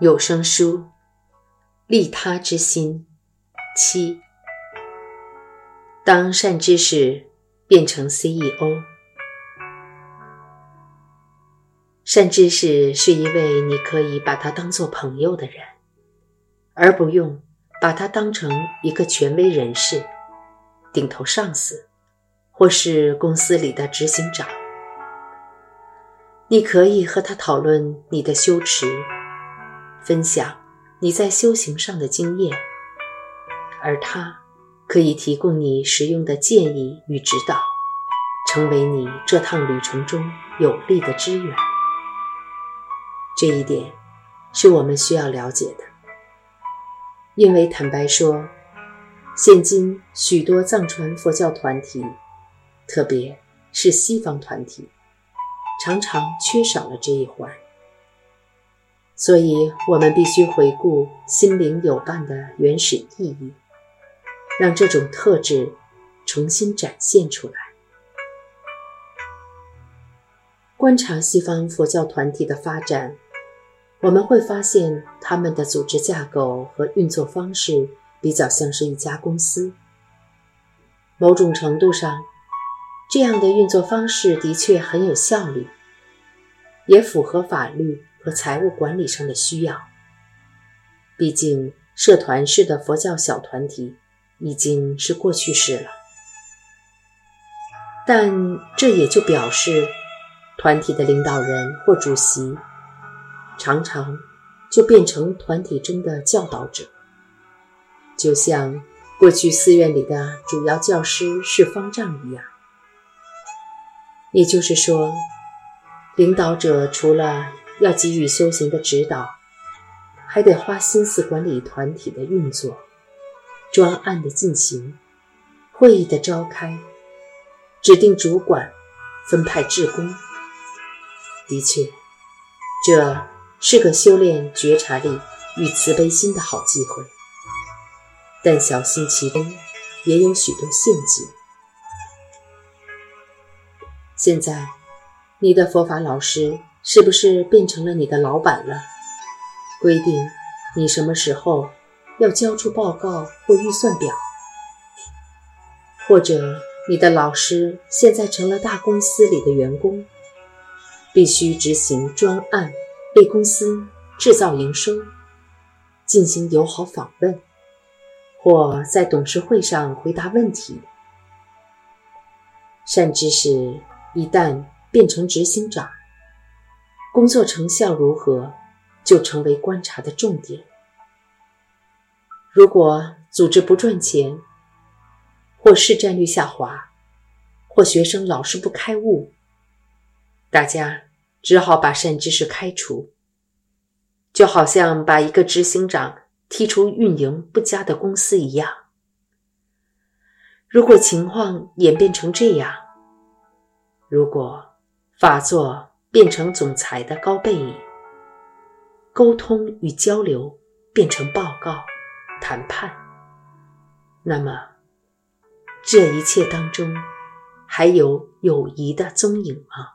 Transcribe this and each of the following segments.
有声书，利他之心七。当善知识变成 CEO，善知识是一位你可以把他当做朋友的人，而不用把他当成一个权威人士、顶头上司，或是公司里的执行长。你可以和他讨论你的修持，分享你在修行上的经验，而他可以提供你实用的建议与指导，成为你这趟旅程中有力的支援。这一点是我们需要了解的，因为坦白说，现今许多藏传佛教团体，特别是西方团体。常常缺少了这一环，所以我们必须回顾心灵有伴的原始意义，让这种特质重新展现出来。观察西方佛教团体的发展，我们会发现他们的组织架构和运作方式比较像是一家公司。某种程度上。这样的运作方式的确很有效率，也符合法律和财务管理上的需要。毕竟，社团式的佛教小团体已经是过去式了。但这也就表示，团体的领导人或主席常常就变成团体中的教导者，就像过去寺院里的主要教师是方丈一样。也就是说，领导者除了要给予修行的指导，还得花心思管理团体的运作、专案的进行、会议的召开、指定主管、分派职工。的确，这是个修炼觉察力与慈悲心的好机会，但小心其中也有许多陷阱。现在，你的佛法老师是不是变成了你的老板了？规定你什么时候要交出报告或预算表，或者你的老师现在成了大公司里的员工，必须执行专案，为公司制造营收，进行友好访问，或在董事会上回答问题，善知识。一旦变成执行长，工作成效如何，就成为观察的重点。如果组织不赚钱，或市占率下滑，或学生老是不开悟，大家只好把善知识开除，就好像把一个执行长踢出运营不佳的公司一样。如果情况演变成这样，如果法作变成总裁的高背影，沟通与交流变成报告、谈判，那么这一切当中还有友谊的踪影吗？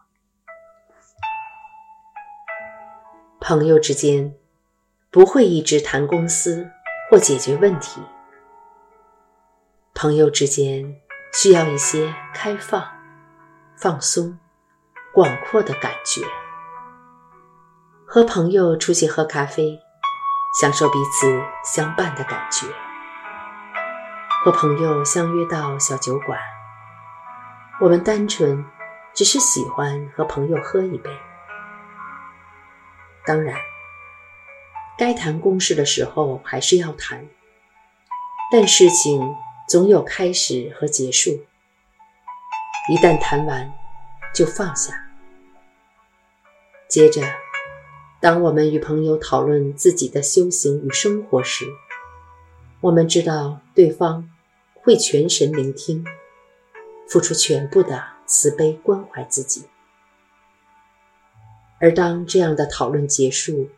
朋友之间不会一直谈公司或解决问题，朋友之间需要一些开放。放松、广阔的感觉，和朋友出去喝咖啡，享受彼此相伴的感觉；和朋友相约到小酒馆，我们单纯只是喜欢和朋友喝一杯。当然，该谈公事的时候还是要谈，但事情总有开始和结束。一旦谈完，就放下。接着，当我们与朋友讨论自己的修行与生活时，我们知道对方会全神聆听，付出全部的慈悲关怀自己。而当这样的讨论结束，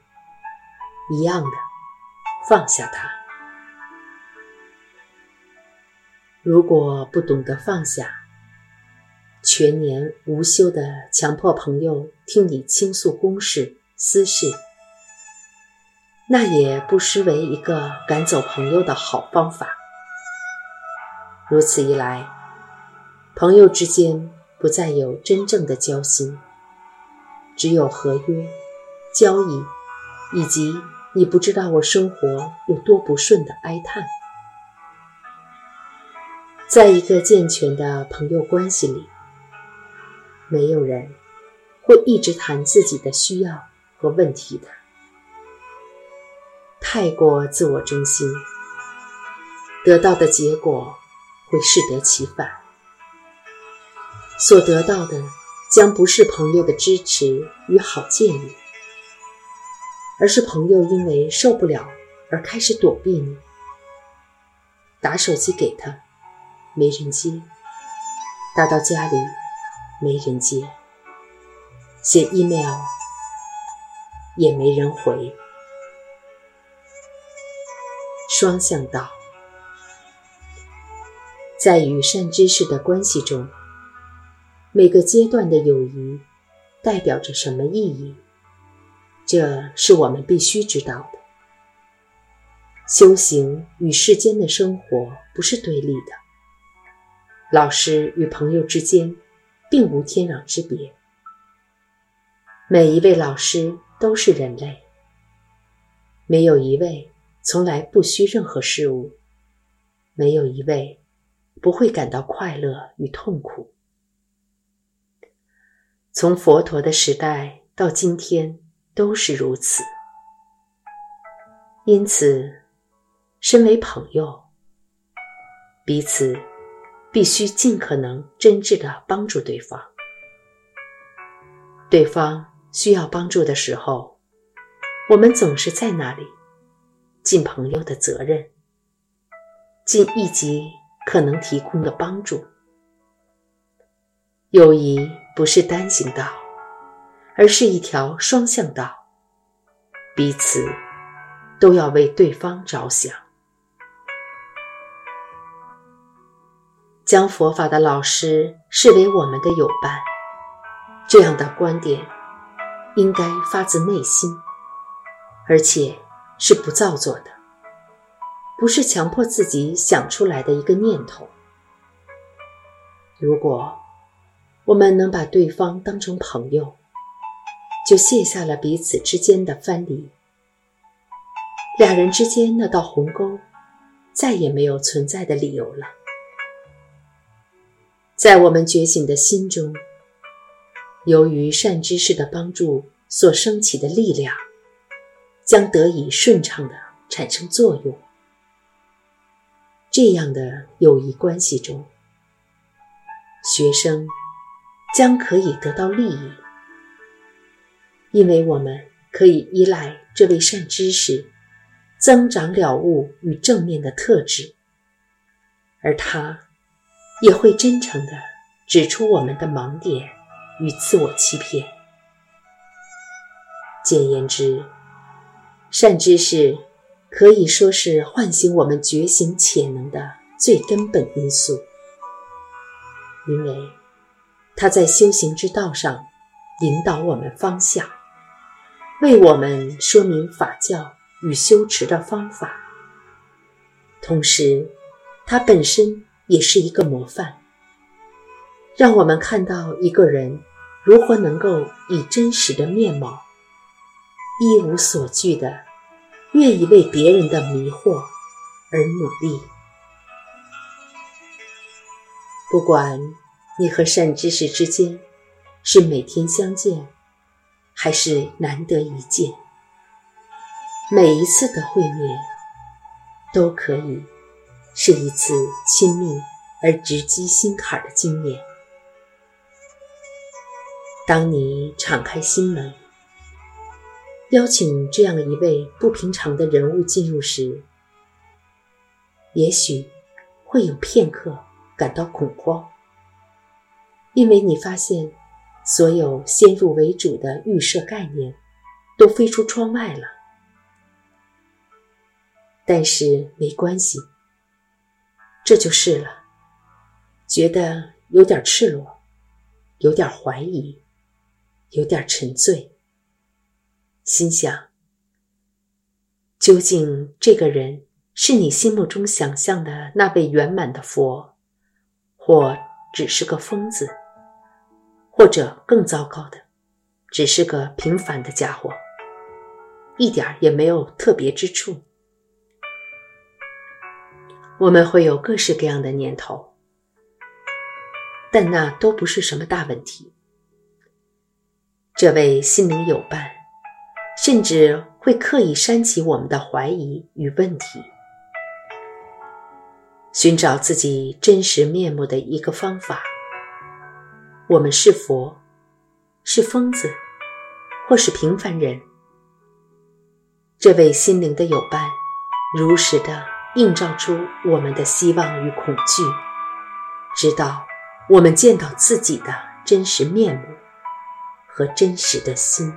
一样的放下他。如果不懂得放下，全年无休的强迫朋友听你倾诉公事私事，那也不失为一个赶走朋友的好方法。如此一来，朋友之间不再有真正的交心，只有合约、交易，以及你不知道我生活有多不顺的哀叹。在一个健全的朋友关系里，没有人会一直谈自己的需要和问题的。太过自我中心，得到的结果会适得其反。所得到的将不是朋友的支持与好建议，而是朋友因为受不了而开始躲避你。打手机给他。没人接，打到家里没人接，写 email 也没人回。双向道，在与善知识的关系中，每个阶段的友谊代表着什么意义？这是我们必须知道的。修行与世间的生活不是对立的。老师与朋友之间，并无天壤之别。每一位老师都是人类，没有一位从来不需任何事物，没有一位不会感到快乐与痛苦。从佛陀的时代到今天都是如此。因此，身为朋友，彼此。必须尽可能真挚地帮助对方。对方需要帮助的时候，我们总是在那里，尽朋友的责任，尽一级可能提供的帮助。友谊不是单行道，而是一条双向道，彼此都要为对方着想。将佛法的老师视为我们的友伴，这样的观点应该发自内心，而且是不造作的，不是强迫自己想出来的一个念头。如果我们能把对方当成朋友，就卸下了彼此之间的藩篱，俩人之间那道鸿沟再也没有存在的理由了。在我们觉醒的心中，由于善知识的帮助所升起的力量，将得以顺畅的产生作用。这样的友谊关系中，学生将可以得到利益，因为我们可以依赖这位善知识增长了悟与正面的特质，而他。也会真诚地指出我们的盲点与自我欺骗。简言之，善知识可以说是唤醒我们觉醒潜能的最根本因素，因为他在修行之道上引导我们方向，为我们说明法教与修持的方法，同时，他本身。也是一个模范，让我们看到一个人如何能够以真实的面貌，一无所惧的，愿意为别人的迷惑而努力。不管你和善知识之间是每天相见，还是难得一见，每一次的会面都可以。是一次亲密而直击心坎的经验。当你敞开心门，邀请这样一位不平常的人物进入时，也许会有片刻感到恐慌，因为你发现所有先入为主的预设概念都飞出窗外了。但是没关系。这就是了，觉得有点赤裸，有点怀疑，有点沉醉，心想：究竟这个人是你心目中想象的那位圆满的佛，或只是个疯子，或者更糟糕的，只是个平凡的家伙，一点也没有特别之处。我们会有各式各样的念头，但那都不是什么大问题。这位心灵有伴，甚至会刻意煽起我们的怀疑与问题，寻找自己真实面目的一个方法。我们是佛，是疯子，或是平凡人？这位心灵的有伴，如实的。映照出我们的希望与恐惧，直到我们见到自己的真实面目和真实的心。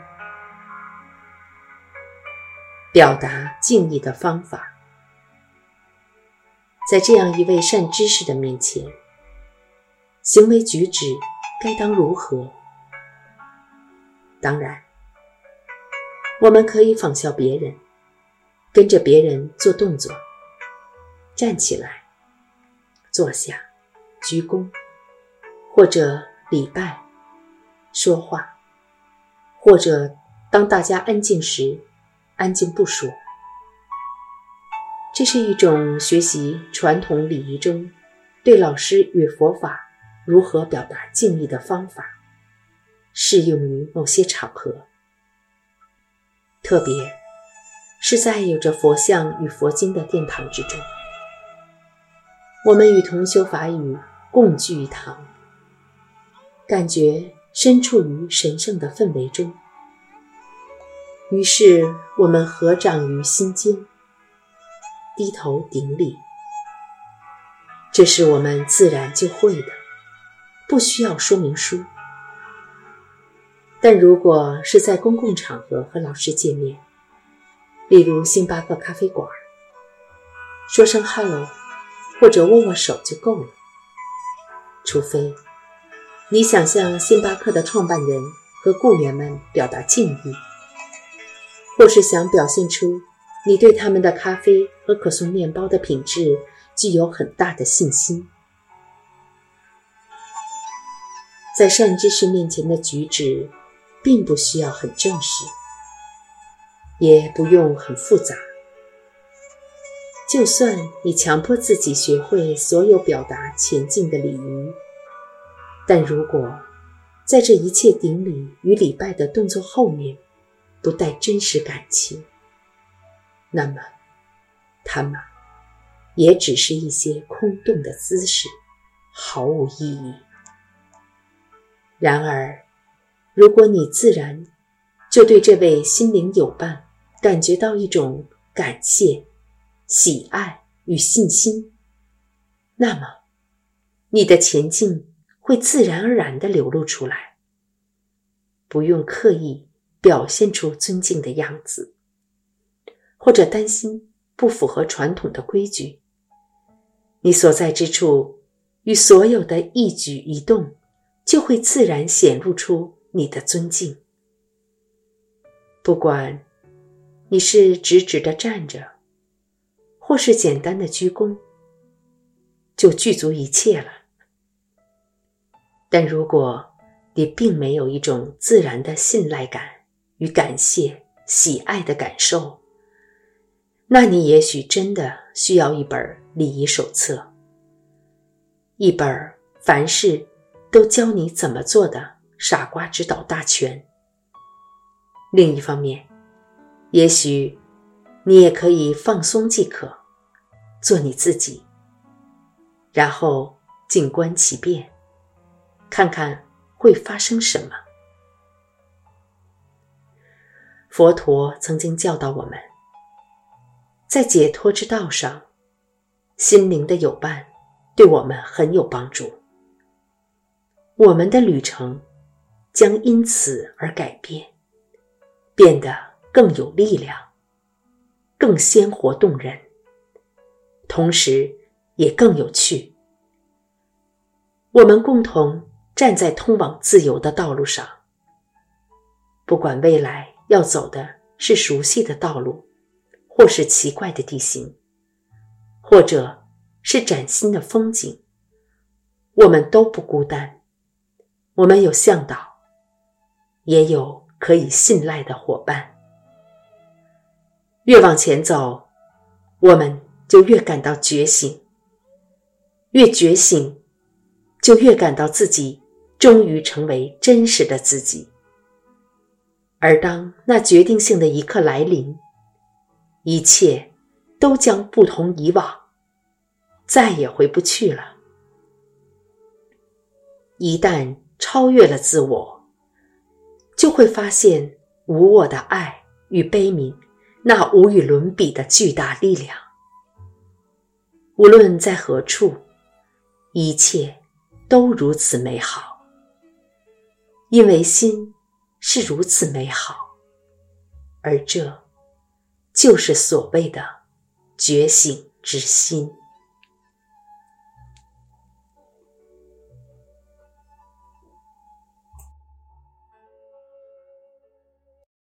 表达敬意的方法，在这样一位善知识的面前，行为举止该当如何？当然，我们可以仿效别人，跟着别人做动作。站起来，坐下，鞠躬，或者礼拜，说话，或者当大家安静时，安静不说。这是一种学习传统礼仪中对老师与佛法如何表达敬意的方法，适用于某些场合，特别是在有着佛像与佛经的殿堂之中。我们与同修法语共聚一堂，感觉身处于神圣的氛围中。于是我们合掌于心间，低头顶礼。这是我们自然就会的，不需要说明书。但如果是在公共场合和老师见面，例如星巴克咖啡馆，说声 “hello”。或者握握手就够了，除非你想向星巴克的创办人和雇员们表达敬意，或是想表现出你对他们的咖啡和可颂面包的品质具有很大的信心。在善知识面前的举止，并不需要很正式，也不用很复杂。就算你强迫自己学会所有表达前进的礼仪，但如果在这一切顶礼与礼拜的动作后面不带真实感情，那么他们也只是一些空洞的姿势，毫无意义。然而，如果你自然就对这位心灵有伴感觉到一种感谢。喜爱与信心，那么你的前进会自然而然的流露出来，不用刻意表现出尊敬的样子，或者担心不符合传统的规矩。你所在之处与所有的一举一动，就会自然显露出你的尊敬。不管你是直直的站着。或是简单的鞠躬，就具足一切了。但如果你并没有一种自然的信赖感与感谢、喜爱的感受，那你也许真的需要一本礼仪手册，一本凡事都教你怎么做的傻瓜指导大全。另一方面，也许你也可以放松即可。做你自己，然后静观其变，看看会发生什么。佛陀曾经教导我们，在解脱之道上，心灵的有伴对我们很有帮助。我们的旅程将因此而改变，变得更有力量，更鲜活动人。同时，也更有趣。我们共同站在通往自由的道路上，不管未来要走的是熟悉的道路，或是奇怪的地形，或者是崭新的风景，我们都不孤单。我们有向导，也有可以信赖的伙伴。越往前走，我们就越感到觉醒；越觉醒，就越感到自己终于成为真实的自己。而当那决定性的一刻来临，一切都将不同以往，再也回不去了。一旦超越了自我，就会发现无我的爱与悲悯。那无与伦比的巨大力量，无论在何处，一切都如此美好，因为心是如此美好，而这就是所谓的觉醒之心。